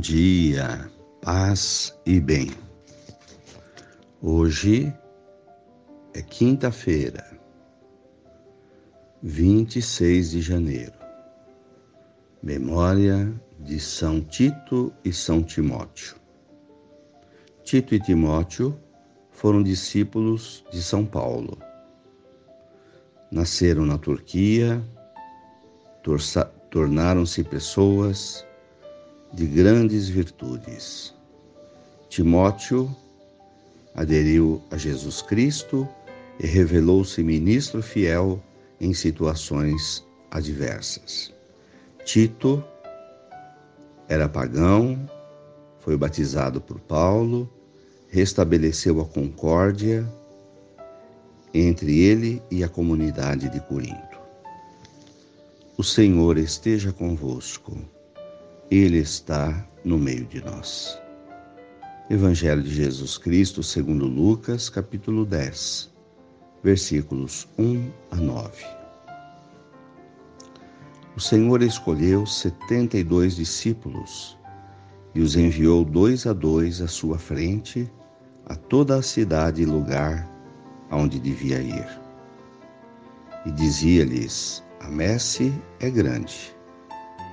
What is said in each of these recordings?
dia, paz e bem. Hoje é quinta-feira, 26 de janeiro, memória de São Tito e São Timóteo. Tito e Timóteo foram discípulos de São Paulo. Nasceram na Turquia, tornaram-se pessoas de grandes virtudes. Timóteo aderiu a Jesus Cristo e revelou-se ministro fiel em situações adversas. Tito era pagão, foi batizado por Paulo, restabeleceu a concórdia entre ele e a comunidade de Corinto. O Senhor esteja convosco. Ele está no meio de nós. Evangelho de Jesus Cristo, segundo Lucas, capítulo 10, versículos 1 a 9. O Senhor escolheu setenta e dois discípulos e os enviou dois a dois à sua frente a toda a cidade e lugar aonde devia ir. E dizia-lhes: A messe é grande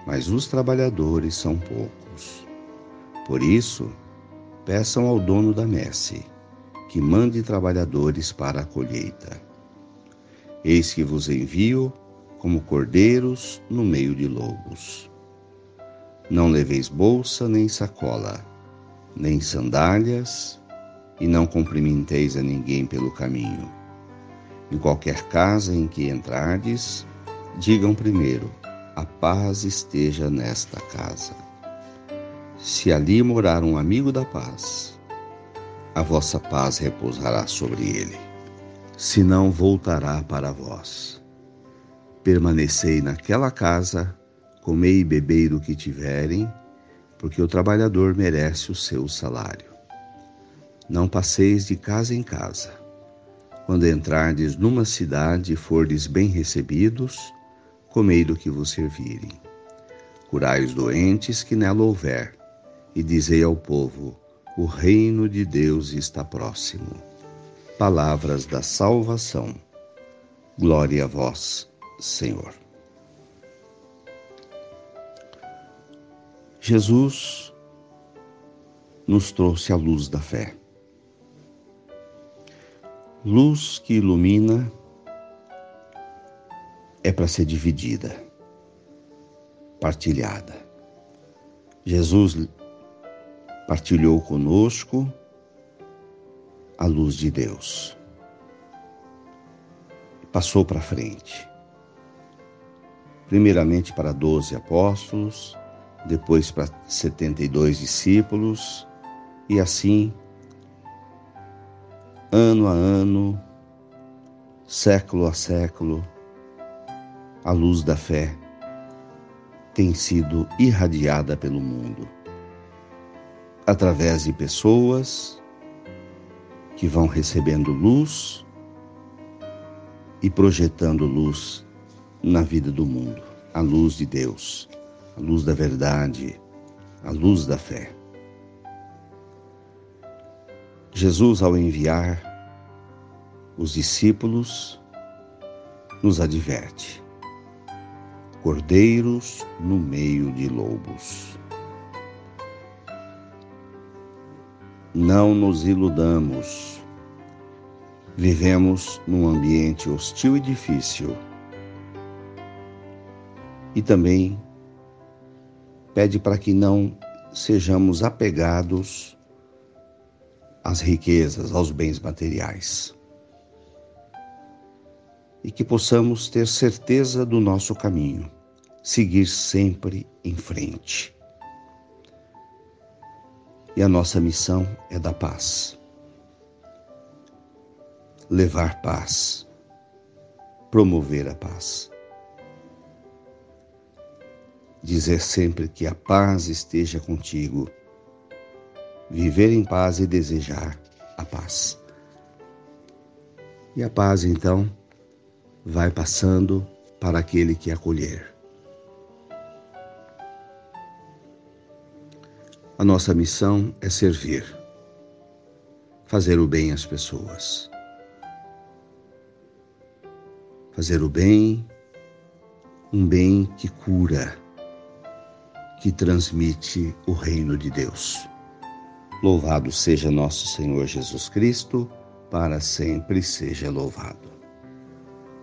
mas os trabalhadores são poucos. Por isso, peçam ao dono da messe que mande trabalhadores para a colheita. Eis que vos envio como cordeiros no meio de lobos. Não leveis bolsa nem sacola, nem sandálias, e não cumprimenteis a ninguém pelo caminho. Em qualquer casa em que entrardes, digam primeiro: a paz esteja nesta casa. Se ali morar um amigo da paz, a vossa paz repousará sobre ele. Se não voltará para vós. Permanecei naquela casa, comei e bebei do que tiverem, porque o trabalhador merece o seu salário. Não passeis de casa em casa. Quando entrardes numa cidade e fordes bem recebidos, comei do que vos servirem. Curai os doentes que nela houver, e dizei ao povo: o reino de Deus está próximo. Palavras da salvação. Glória a vós, Senhor. Jesus nos trouxe a luz da fé. Luz que ilumina é para ser dividida, partilhada. Jesus partilhou conosco a luz de Deus. Passou para frente. Primeiramente para doze apóstolos, depois para setenta e dois discípulos, e assim, ano a ano, século a século, a luz da fé tem sido irradiada pelo mundo através de pessoas que vão recebendo luz e projetando luz na vida do mundo, a luz de Deus, a luz da verdade, a luz da fé. Jesus, ao enviar os discípulos, nos adverte cordeiros no meio de lobos. Não nos iludamos. Vivemos num ambiente hostil e difícil. E também pede para que não sejamos apegados às riquezas, aos bens materiais e que possamos ter certeza do nosso caminho, seguir sempre em frente. E a nossa missão é da paz. Levar paz, promover a paz. Dizer sempre que a paz esteja contigo, viver em paz e desejar a paz. E a paz, então, vai passando para aquele que acolher. A nossa missão é servir, fazer o bem às pessoas. Fazer o bem, um bem que cura, que transmite o reino de Deus. Louvado seja nosso Senhor Jesus Cristo, para sempre seja louvado.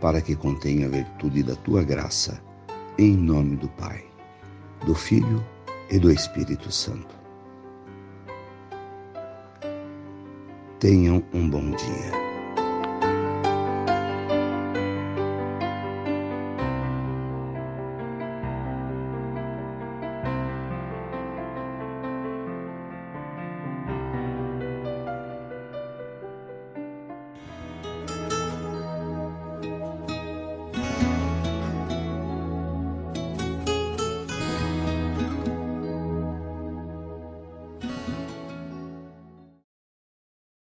para que contenha a virtude da tua graça, em nome do Pai, do Filho e do Espírito Santo. Tenham um bom dia.